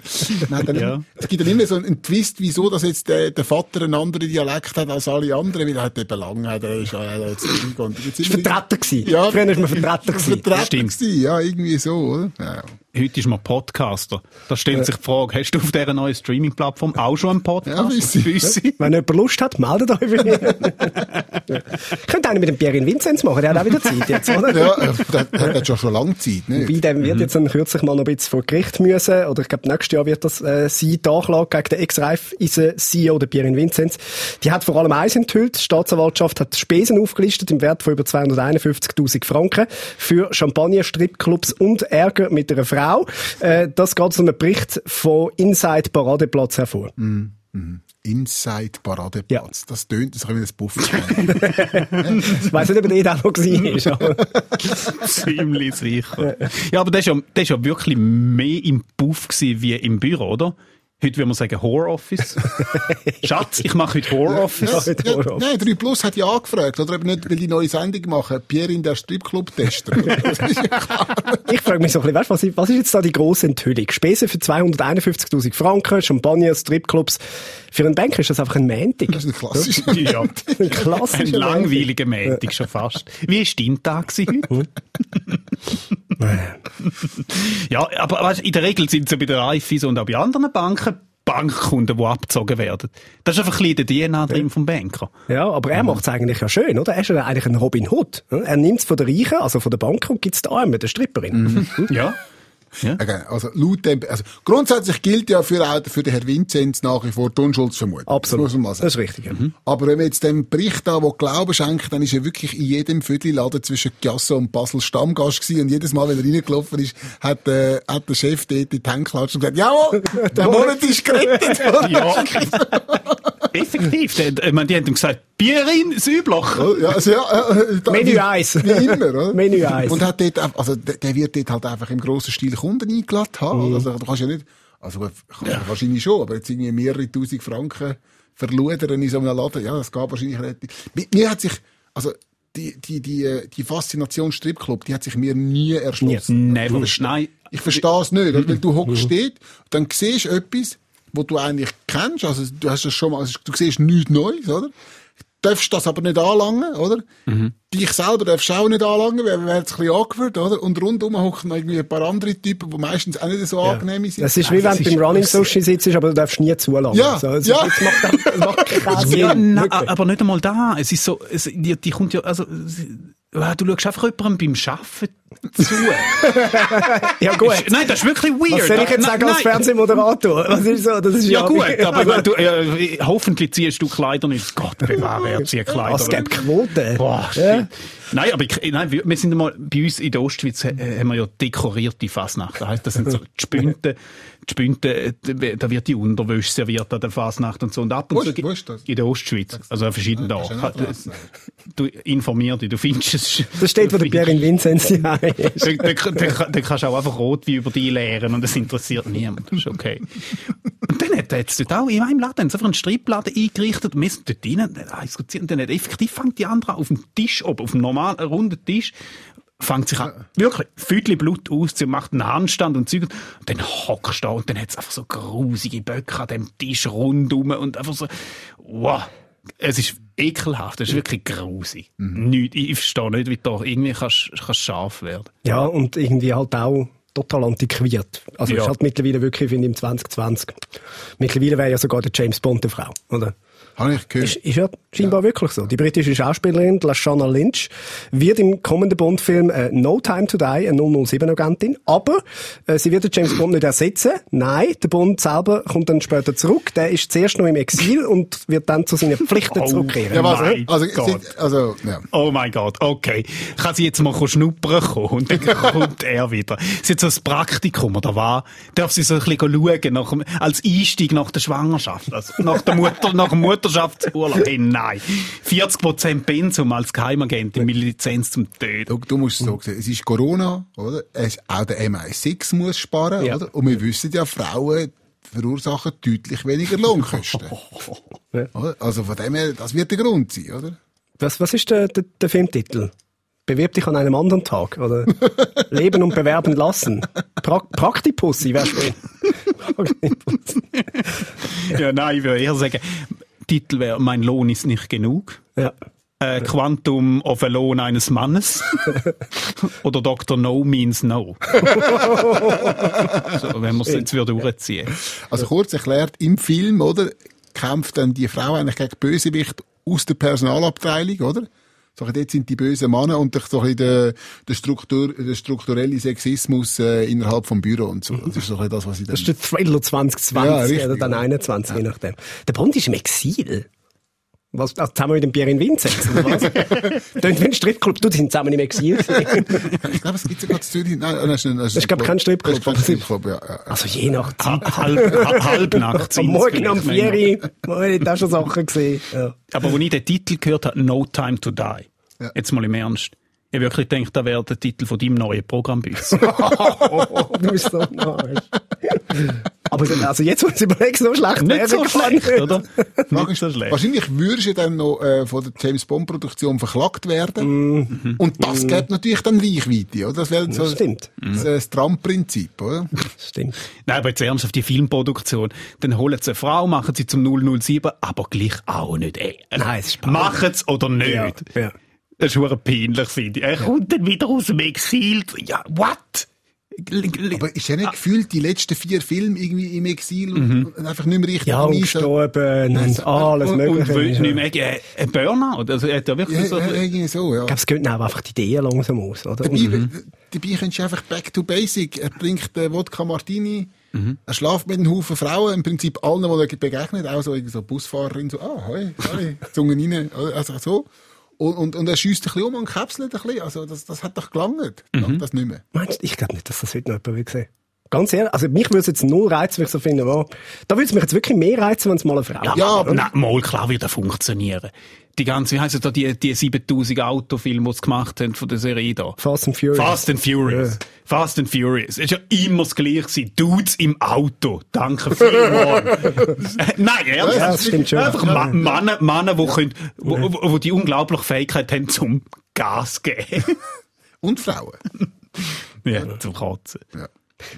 man hat dann
Ja.
es gibt dann immer so einen Twist, wieso, dass jetzt der, der Vater einen anderen Dialekt hat als alle anderen, weil er hat eben lang, hat er ist, er hat jetzt und jetzt
Ist Vertreter gewesen.
Ja,
Früher war man Vertreter gewesen.
Vertreter
Stimmt.
gewesen, ja, irgendwie so, oder? Ja.
Heute ist man Podcaster. Da stellt sich die Frage, hast du auf dieser neuen Streaming-Plattform auch schon einen Podcast?
Ja, Wissi.
Wissi?
Wenn jemand Lust hat, meldet euch bei mir. Könnte einer mit dem Pierre Vinzenz machen, der hat auch wieder Zeit jetzt, oder?
Ja, äh, der, der hat schon schon lange Zeit, ne?
Wobei, der wird jetzt dann kürzlich mal noch ein bisschen vor Gericht müssen, oder ich glaube, nächstes Jahr wird das äh, sein, die Anklage gegen den Ex-Reif-CEO, der Pierre Vinzenz. Die hat vor allem eins enthüllt, die Staatsanwaltschaft hat Spesen aufgelistet im Wert von über 251'000 Franken für Champagner, Stripclubs und Ärger mit einer Frau. Äh, das geht aus einem Bericht von Inside Paradeplatz hervor.
Inside Paradeplatz. Das tönt, das kann ich wie ein Buff
Ich weiss nicht, ob der auch noch war.
Ziemlich sicher. Ja, aber das war ja, das ist ja wirklich mehr im Puff gewesen wie im Büro, oder? Heute würde man sagen Horror Office. Schatz, ich mache heute Horror Office.
Ja.
Ja, nein, 3 Plus hat ja angefragt, oder ob nicht, will die neue Sendung machen, Pierre in der Stripclub-Tester. Das ist ja klar.
Ich frage mich so ein bisschen, weißt, was, ist- was ist jetzt da die grosse Enthüllung? Spesen für 251'000 Franken, Champagner, Stripclubs. Für einen Banker ist das einfach ein Montag.
Das ist ein klassischer.
Ja.
Ein klassischer
Ein langweiliger Montag schon fast. Wie war dein Tag gewesen heute? ja, aber weißt, in der Regel sind ja bei der Raiffeisen und auch bei anderen Banken Bankkunden, die abgezogen werden. Das ist einfach ein bisschen der DNA drin vom Banker.
Ja, aber er macht es eigentlich ja schön, oder? Er ist ja eigentlich ein Robin Hood. Er nimmt es von den Reichen, also von der Bank, und gibt es den Armen, der Stripperin.
Ja. Ja.
Also, laut dem, also, grundsätzlich gilt ja für, auch für den Herrn Vinzenz nach wie vor die Unschuldsvermutung.
Absolut.
Das muss man sagen.
Das ist richtig, ja.
Aber wenn man jetzt dem Bericht da, wo Glauben schenkt, dann ist er wirklich in jedem Viertelladen zwischen Giasso und Basel Stammgast gewesen. Und jedes Mal, wenn er reingelaufen ist, hat, äh, hat der Chef dort in die Hände geklatscht und gesagt, jawohl, der Monat ist gerettet.
Ja. Effektiv. Die, ich meine, die haben ihm gesagt, Bier in das Übloch.
Oh, Ja, also, ja, äh, da-
Menü eins.
Wie immer, oder?
Menü eins.
Und hat dort, also, der, wird dort halt einfach im grossen Stil Kunden eingeladen haben.
Mhm.
Also, du kannst ja nicht, also, gut, kann- wahrscheinlich schon, aber jetzt irgendwie mehrere tausend Franken verludern in so einem Laden, ja, das geht wahrscheinlich relativ. Mir, mir hat sich, also, die, die, die, äh, die Faszination Stripclub, die hat sich mir nie erschlossen.
Never.
Ich. Ich verstehe es nicht. Weil du
Mhm.
hockst dort, dann siehst du etwas, wo du eigentlich kennst, also, du hast das schon mal, also, du siehst nichts Neues, oder? darfst das aber nicht anlangen, oder?
Mhm.
Dich selber darfst du auch nicht anlangen, weil wäre jetzt ein bisschen awkward, oder? Und rundum hocken noch irgendwie ein paar andere Typen, die meistens auch nicht so angenehm sind.
Das ist wie wenn du beim Running Sushi sitzt, aber du darfst nie zulassen.
Ja,
so, es,
ja.
es macht, das macht keinen Sinn.
Ja, nein, aber nicht einmal da. Es ist so, es, die, die kommt ja, also, sie- du schaust einfach jemandem beim Arbeiten zu.
ja gut.
Nein, das ist wirklich weird.
Was soll ich jetzt
Nein,
sagen als
nein.
Fernsehmoderator? Was ist so? Das ist
Ja,
ja,
gut, aber wenn du, äh, hoffentlich ziehst du Kleider nicht. Gott bewahre, er zieht Kleider.
Es gibt Quoten.
Boah,
Ja.
Nein, aber ich, nein, wir wir sind einmal, bei uns in der Ostschweiz äh, haben wir ja dekorierte Fasnacht. Das heisst, das sind so die Spünte, die Spünte, äh, da wird die Unterwäsche serviert an der Fasnacht und so. Und ab und zu
ist-
gi-
wo ist das?
In der Ostschweiz. Also an verschiedenen
das ist
Orten.
Adresse.
Du informier dich, du findest es.
Das steht, wo der Pierre in Vincenzi ist.
Dann, kannst du auch einfach rot wie über die lehren und das interessiert niemand. Das ist okay. Und dann hat er jetzt dort auch in meinem Laden haben sie einfach einen Stripladen eingerichtet und wir sind dort rein diskutiert und dann hat effektiv fängt die andere auf dem Tisch oben, auf dem normalen, äh, runden Tisch, fängt sich an, wirklich, Füdli Blut aus, sie macht einen Handstand und Zeug und dann hockst du da und dann hat es einfach so grusige Böcke an dem Tisch rundum und einfach so, wow. Es ist ekelhaft, es ist wirklich grusig. Nicht, ich verstehe nicht, wie du da irgendwie kannst, kannst scharf werden.
Ja, und irgendwie halt auch total antiquiert. Also
Ja.
ist halt mittlerweile wirklich, finde ich, im 2020. Mittlerweile wäre ja sogar der James Bond eine Frau, oder?
Habe ich gehört.
Ist, ist ja scheinbar wirklich so. Die britische Schauspielerin Lashana Lynch wird im kommenden Bond-Film äh, No Time to Die eine 007-Agentin, aber äh, sie wird den James Bond nicht ersetzen. Nein, der Bond selber kommt dann später zurück. Der ist zuerst noch im Exil und wird dann zu seinen Pflichten
Oh.
zurückkehren.
ja, was, also,
Gott.
sie- also, ja.
Oh mein Gott, okay. Kann sie jetzt mal schnuppern kommen und dann kommt er wieder. Sie hat so ein Praktikum, oder was? Darf sie so ein bisschen schauen, nach, als Einstieg nach der Schwangerschaft, also nach der Mutter, nach dem Mutterschaftsurlaub? Hey, nein. 40% Pensum als Geheimagentin mit Lizenz zum Töten.
Du, du musst so sehen, es ist Corona, oder? Es, auch der MI6 muss sparen,
Ja.
oder? Und wir wissen ja, Frauen verursachen deutlich weniger Lohnkosten. Also von dem her, das wird der Grund sein, oder?
Was, was ist der, der, der Filmtitel? Bewirb dich an einem anderen Tag, oder? Leben und bewerben lassen. pra Praktipussi wärst du.
Ja, nein, ich würde eher sagen, Titel wäre Mein Lohn ist nicht genug.
ja.
Äh, Quantum of a Lohn eines Mannes. Oder Dr. No means no. so, wenn wir es jetzt wieder durchziehen.
Also kurz erklärt, im Film, oder, kämpft dann die Frau eigentlich gegen Bösewicht aus der Personalabteilung, oder? So, dort sind die bösen Männer und so ein der, der, Struktur, der strukturelle Sexismus äh, innerhalb vom Büro und so. Das ist so ein das, was ich dann...
Das ist der Thriller 2020
Ja, richtig,
oder dann
ja.
21, je nachdem. Der Bond ist im Exil. Was, also zusammen mit dem Pierre in Vincenz, oder was? Tönt wie ein Stripclub. Du, die sind zusammen im Exil.
Ich glaube, es gibt sogar in Zürich. Nein, das ist, ein, das
ist, glaub ich, kein Stripclub.
Das ist kein Stripclub, ja. ja.
also je nach Zeit.
Ha- Halb, ha- halbnackt
Am Morgen um
vielleicht
4
manchmal.
Uhr, habe ich da schon Sachen gesehen. Ja.
Aber als ich den Titel gehört habe, No Time to Die,
Ja.
jetzt mal im Ernst, ich wirklich gedacht, das wäre der Titel von deinem neuen Programm bei uns.
Du bist so ein Arsch. Aber so- also jetzt, muss ich überlegen, so schlecht
Nicht so schlecht, oder? Nicht so schlecht.
Wahrscheinlich würdest du dann noch äh, von der James Bond Produktion verklagt werden.
Mhm.
Und das gibt natürlich dann Reichweite, oder? Das wäre so
Das stimmt.
das, äh, das Trump-Prinzip, oder?
Stimmt.
Nein, aber jetzt ernsthaft, die Filmproduktion. Dann holen sie eine Frau, machen sie zum 007, aber gleich auch nicht. Ey,
Nein, es ist.
Machen sie oder nicht.
Ja, ja.
Das ist peinlich, finde ich. Er kommt dann wieder aus dem Exil. Ja, what?
Aber ist ja nicht gefühlt die letzten vier Filme irgendwie im Exil und,
Mhm.
und einfach nicht mehr richtig
Ja, und gestorben und alles
und,
Mögliche.
und will
ja.
nicht mehr, ein Burnout. Also, er hat ja wirklich
Ja,
so,
ja, irgendwie so, ja.
Ich glaube, es geht auch einfach die Ideen langsam aus, oder?
Dabei,
Und,
dabei könntest du einfach back to basic. Er trinkt äh, Wodka Martini,
Mhm.
er schlaft mit einem Haufen Frauen, im Prinzip allen, die er begegnet, auch so, irgendwie so Busfahrerin, so, ah, hoi, hoi, Zungen rein, also so. Und, und, und er schießt ein bisschen um und kapselt ein bisschen, also das, das hat doch gelangt.
Mhm.
Das nicht mehr.
meinst du, ich glaube nicht, dass das heute noch jemand will sehen. Ganz ehrlich. Also mich würde es jetzt null reizen, wenn ich so finde, oh, da würde es mich jetzt wirklich mehr reizen, wenn es mal eine Frau
Ja,
Ja,
aber nein, mal klar wird das funktionieren. Die ganze, wie heisst da, die, die 7000 Autofilme, die sie gemacht haben von der Serie da.
Fast and Furious.
Fast and Furious. Fast and Furious. Es ist ja immer das Gleiche gewesen. Dudes im Auto. Danke vielmals. Äh, Nein, ehrlich.
Ja, das stimmt schon.
Einfach Ma Männer, Männer, die, können, wo, wo, wo die unglaubliche Fähigkeit haben zum Gas geben.
Und Frauen.
ja, zum Kotzen.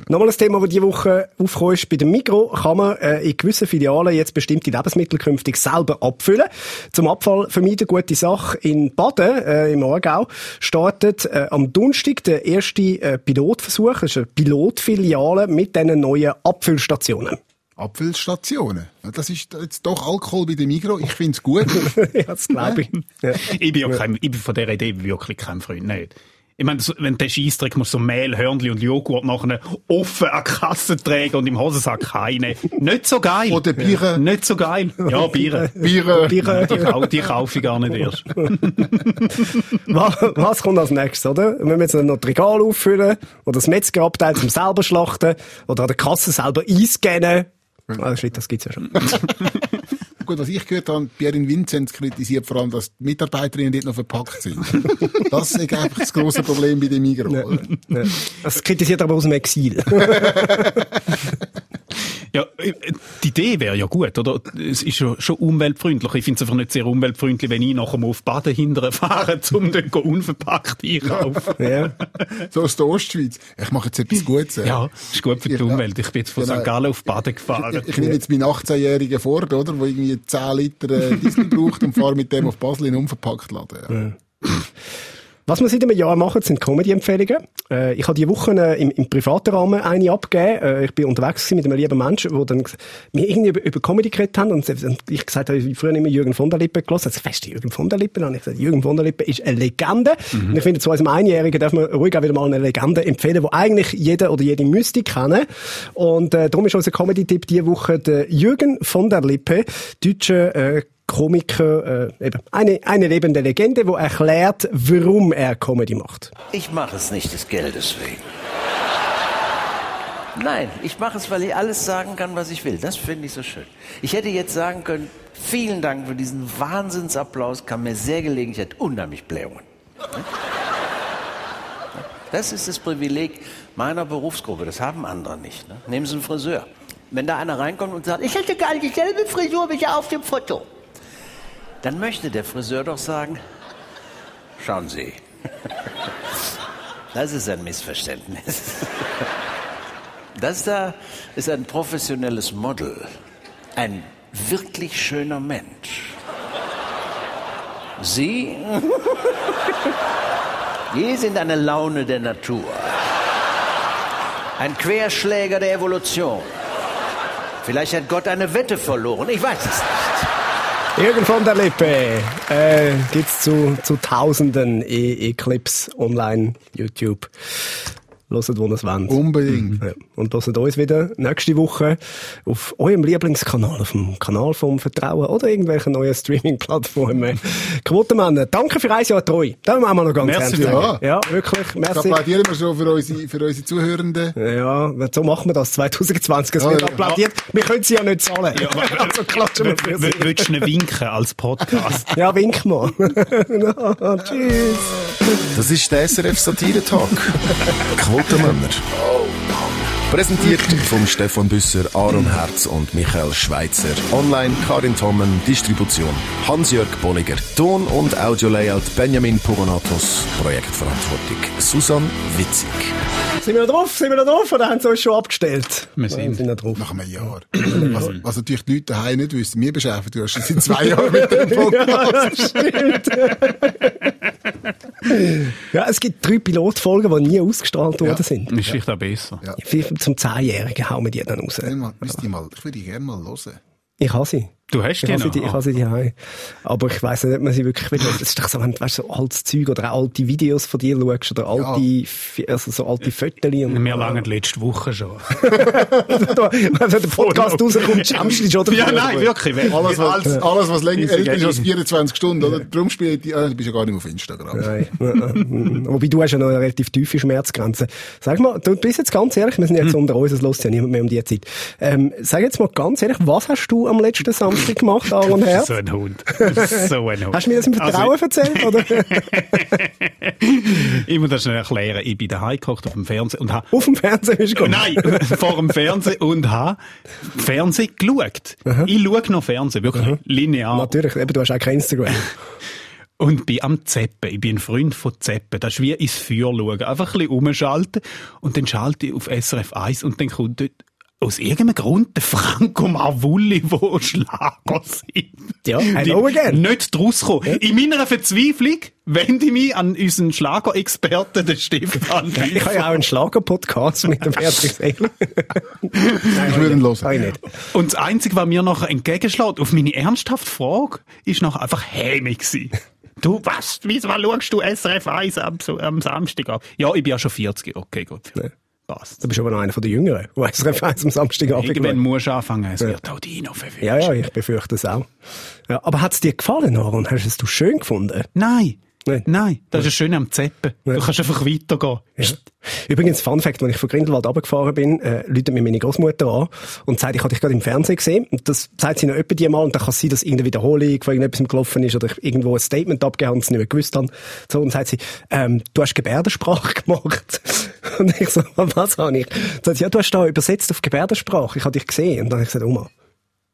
Nochmal ein Thema, das diese Woche aufgekommen ist. Bei dem Mikro kann man äh, in gewissen Filialen jetzt bestimmte Lebensmittel künftig selber abfüllen. Zum Abfall vermeiden gute Sache in Baden, äh, im Aargau, startet äh, am Donnerstag der erste äh, Pilotversuch. Das ist eine Pilotfiliale mit diesen neuen Abfüllstationen.
Abfüllstationen. Ja, Das ist jetzt doch Alkohol bei dem Migro. Ich find's gut.
ja, das glaube ich. Ja.
Ich bin, ja kein, ich bin von dieser Idee wirklich kein Freund. Nicht. Ich meine, wenn der Scheissdreck muss so Mehl, Hörnli und Joghurt nachher offen an die Kasse tragen und im Hosensack keine. Nicht so geil.
Oder Biere.
Nicht so geil. Ja, Biere.
Biere.
Bier,
Die, kau die kaufe ich gar nicht erst.
was, was kommt als nächstes, oder? Wenn wir jetzt noch die Regale auffüllen, oder das Metzgerabteil zum selber schlachten, oder an der Kasse selber einscannen. Ah, shit, das gibt's ja schon.
Gut, was ich gehört habe, Pierin Vinzenz kritisiert vor allem, dass die Mitarbeiterinnen dort noch verpackt sind. Das ist einfach das grosse Problem bei dem Migro. oder?
Ja. Das kritisiert aber aus dem Exil.
Ja, äh, die Idee wäre ja gut, oder? Es ist schon, schon umweltfreundlich. Ich finde es einfach nicht sehr umweltfreundlich, wenn ich nachher mal auf Baden hinterher fahre, um dort unverpackt einkaufen.
ja.
So aus der Ostschweiz. Ich mache jetzt etwas Gutes.
Ja, ist gut für die
Ja.
Umwelt. Ich bin jetzt von
Genau.
St. Gallen auf Baden gefahren.
Ich, ich nehme jetzt meinen 18-jährigen Ford, oder, wo irgendwie 10 Liter äh, Diesel braucht und fahre mit dem auf Basel in einen unverpackt laden. Ja.
Was wir seit einem Jahr machen, sind Comedy-Empfehlungen. Äh, ich habe die Woche äh, im, im privaten Rahmen eine abgegeben. Äh, ich bin unterwegs mit einem lieben Menschen, der dann mir irgendwie über, über Comedy geredet haben und, und ich gesagt habe, ich habe früher immer Jürgen von der Lippe gelassen. Also, du, Jürgen von der Lippe? Dann habe ich gesagt, Jürgen von der Lippe ist eine Legende. Und ich finde, zu unserem Einjährigen darf man ruhig auch wieder mal eine Legende empfehlen, die eigentlich jeder oder jede müsste kennen. Und äh, darum ist unser Comedy-Tipp diese Woche der Jürgen von der Lippe, deutscher äh, Komiker, äh, eben eine, eine lebende Legende, die erklärt, warum er Comedy macht.
Ich mache es nicht des Geldes wegen. Nein, ich mache es, weil ich alles sagen kann, was ich will. Das finde ich so schön. Ich hätte jetzt sagen können, vielen Dank für diesen Wahnsinnsapplaus, kam mir sehr gelegen, ich hätte unheimlich Blähungen. Das ist das Privileg meiner Berufsgruppe, das haben andere nicht. Ne? Nehmen Sie einen Friseur. Wenn da einer reinkommt und sagt, ich hätte gar dieselbe Frisur wie auf dem Foto, dann möchte der Friseur doch sagen, schauen Sie, das ist ein Missverständnis. Das da ist ein professionelles Model. Ein wirklich schöner Mensch. Sie? Sie sind eine Laune der Natur. Ein Querschläger der Evolution. Vielleicht hat Gott eine Wette verloren. Ich weiß es nicht.
Jürgen von der Lippe äh, gibt's zu, zu Tausenden in, in Clips online, YouTube. Hört, wo ihr es wollt.
Unbedingt.
Ja. Und hört uns wieder nächste Woche auf eurem Lieblingskanal, auf dem Kanal vom Vertrauen oder irgendwelchen neuen Streaming-Plattformen. Quotenmänner, danke für ein Jahr treu. Das müssen wir noch ganz
Merci,
ernst
ja.
Ja, wirklich,
Das
merci.
applaudieren wir schon für unsere, für unsere Zuhörenden.
Ja, so machen wir das 2020. Es
Ja,
wird
ja.
applaudiert. Wir können sie ja nicht zahlen. also klatschen wir für sie.
Würdest du winken als Podcast?
Ja, wink mal. no, tschüss.
Das ist der SRF Satire-Talk. Quotenmänner. Präsentiert vom Stefan Büsser, Aaron Herz und Michael Schweitzer. Online Karin Tommen, Distribution Hans-Jörg Bolliger. Ton- und Audio-Layout Benjamin Pogonatos. Projektverantwortung Susan Witzig.
Sind wir noch drauf? Sind wir noch drauf? Oder haben sie uns schon abgestellt?
Wir sind.
Ja, sind noch drauf.
Nach einem Jahr. Was, was natürlich die Leute daheim nicht wissen. Wir beschäftigen uns schon seit zwei Jahren mit dem Podcast.
Stimmt. Ja, es gibt drei Pilotfolgen, die nie ausgestrahlt worden sind.
Ist vielleicht auch besser.
Ja.
Zum Zehnjährigen hauen wir die dann raus.
Müsst ihr mal, ich würde die gerne mal hören.
Ich habe sie.
Du hast
Ich
die noch?
die, ich habe sie die. Aber ich weiss nicht, ob man sie wirklich will. Das ist doch so, wenn du weißt, so altes Zeug oder auch alte Videos von dir schaust oder alte, Fi- also so alte Fotos. und-
Wir langen letzte Woche schon.
Wenn der Podcast rauskommt, schämst du dich schon
ja, nein, wirklich.
Alles, was, alles, was länger älter ist als
Geil.
24 Stunden, oder? Darum spielt die, ah, du bist ja gar nicht mehr auf Instagram.
Nein. Wobei du hast ja noch eine relativ tiefe Schmerzgrenze. Sag mal, du bist jetzt ganz ehrlich, wir sind
Hm.
jetzt unter uns, es lässt ja niemand mehr um die Zeit. Ähm, sag jetzt mal ganz ehrlich, was hast du am letzten Samstag gemacht, Aaron Herz?
So ein Hund. So ein Hund.
Hast du mir das im Vertrauen
Also,
erzählt, oder?
ich muss das schnell erklären. Ich bin daheim gekocht auf dem Fernsehen und habe
Auf dem Fernsehen bist du gekommen?
Nein, vor dem Fernsehen und habe Fernsehen geschaut. Ich schaue noch Fernsehen, wirklich linear.
Natürlich, eben, du hast auch kein Instagram.
Und bin am Zeppen. Ich bin ein Freund von Zeppen. Das ist wie ins Feuer schauen. Einfach ein bisschen umschalten. Und dann schalte ich auf SRF 1 und dann kommt dort aus irgendeinem Grund der Franco Marvulli, wo Schlager sind.
Ja, hello
Die
again.
Nicht draus kommen. In meiner Verzweiflung wende ich mich an unseren Schlagerexperten, den Stefan
Ich habe ja auch einen Schlager-Podcast mit dem Beatrice Egli.
Ich würde ihn hören.
Und das Einzige, was mir nachher entgegenschlägt, auf meine ernsthafte Frage, ist nachher einfach hämig gewesen. Du, was, wieso was schaust du SRF 1 am, am Samstag an? Ja, ich bin ja schon 40, okay, gut.
Ja.
Passt.
Du bist aber noch einer von den Jüngeren, der SRF 1 am Samstagabend
Irgendwann
geschaut
musst du anfangen, es wird auch Dino verwirrt.
Ja, ja, ich befürchte es auch. Ja, aber hat es dir gefallen, Aaron? Hast du es schön gefunden?
Nein.
Nein.
Nein. das ist das Schöne am Zeppen. Du kannst einfach weitergehen.
Ja. Übrigens, Fun Fact, als ich von Grindelwald runtergefahren bin, äh, läutet mir meine Großmutter an und sagt, ich habe dich gerade im Fernsehen gesehen. Und das sagt sie noch etwa die mal und dann kann es sein, dass irgendeine Wiederholung von irgendetwas gelaufen ist oder ich irgendwo ein Statement abgegeben habe und es nicht mehr gewusst haben. So, und sagt sie, ähm, du hast Gebärdensprache gemacht. Und ich so, was habe ich? Sagt sie, ja, du hast da übersetzt auf Gebärdensprache. Ich habe dich gesehen. Und dann habe ich gesagt, Oma,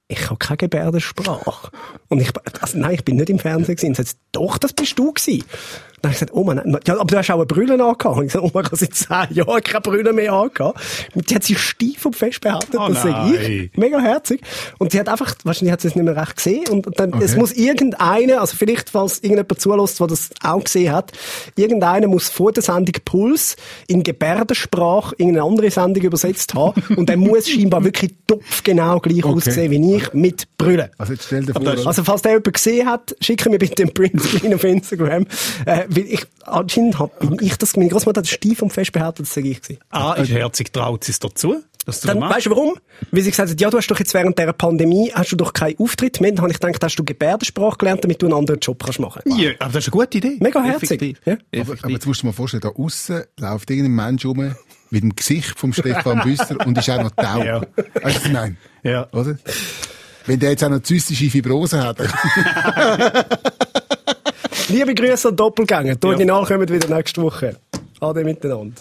ich habe keine Gebärdensprache. Und ich, also nein, ich bin nicht im Fernsehen gewesen. Und sie sagt, doch, das bist du gewesen. Dann habe ich gesagt, Oma, nein, ja, aber du hast auch eine Brille angehabt. Und ich gesagt, Oma, ich habe seit zehn Jahren keine Brille mehr angehabt. Und die hat sich steif und fest behauptet,
Oh
das
nein.
ich. Mega herzig. Und sie hat einfach, wahrscheinlich hat sie es nicht mehr recht gesehen. Und dann, es muss irgendeiner, also vielleicht, falls irgendjemand zulässt, der das auch gesehen hat, irgendeiner muss vor der Sendung Puls in Gebärdensprache irgendeine andere Sendung übersetzt haben. und der muss scheinbar wirklich topfgenau gleich
Okay.
aussehen wie ich, mit Brille.
Also jetzt stell dir vor?
Also, falls der jemand gesehen hat, schicke mir bitte einen Printscreen auf Instagram. Äh, weil ich, anscheinend hab, bin ich das, meine Großmutter hat steif und fest behauptet, das sei ich gewesen.
A ist herzig, traut sie es dazu, dass du
Dann, weißt du warum? Weil sie gesagt hat, ja, du hast doch jetzt während dieser Pandemie, hast du doch keinen Auftritt mehr. Dann habe ich gedacht, hast du Gebärdensprache gelernt, damit du einen anderen Job kannst machen.
Ja, aber das ist eine gute Idee.
Mega herzig. Ja.
Aber, aber jetzt musst du dir mal vorstellen, da aussen läuft irgendein Mensch rum mit dem Gesicht vom Stefan Büsser und ist auch noch taub.
Ja.
Weißt du, was ich meine?
Ja.
Oder? Wenn der jetzt auch noch zystische Fibrose hat.
Liebe Grüße an Doppelgänger. Die Original kommen wieder nächste Woche. Ade miteinander.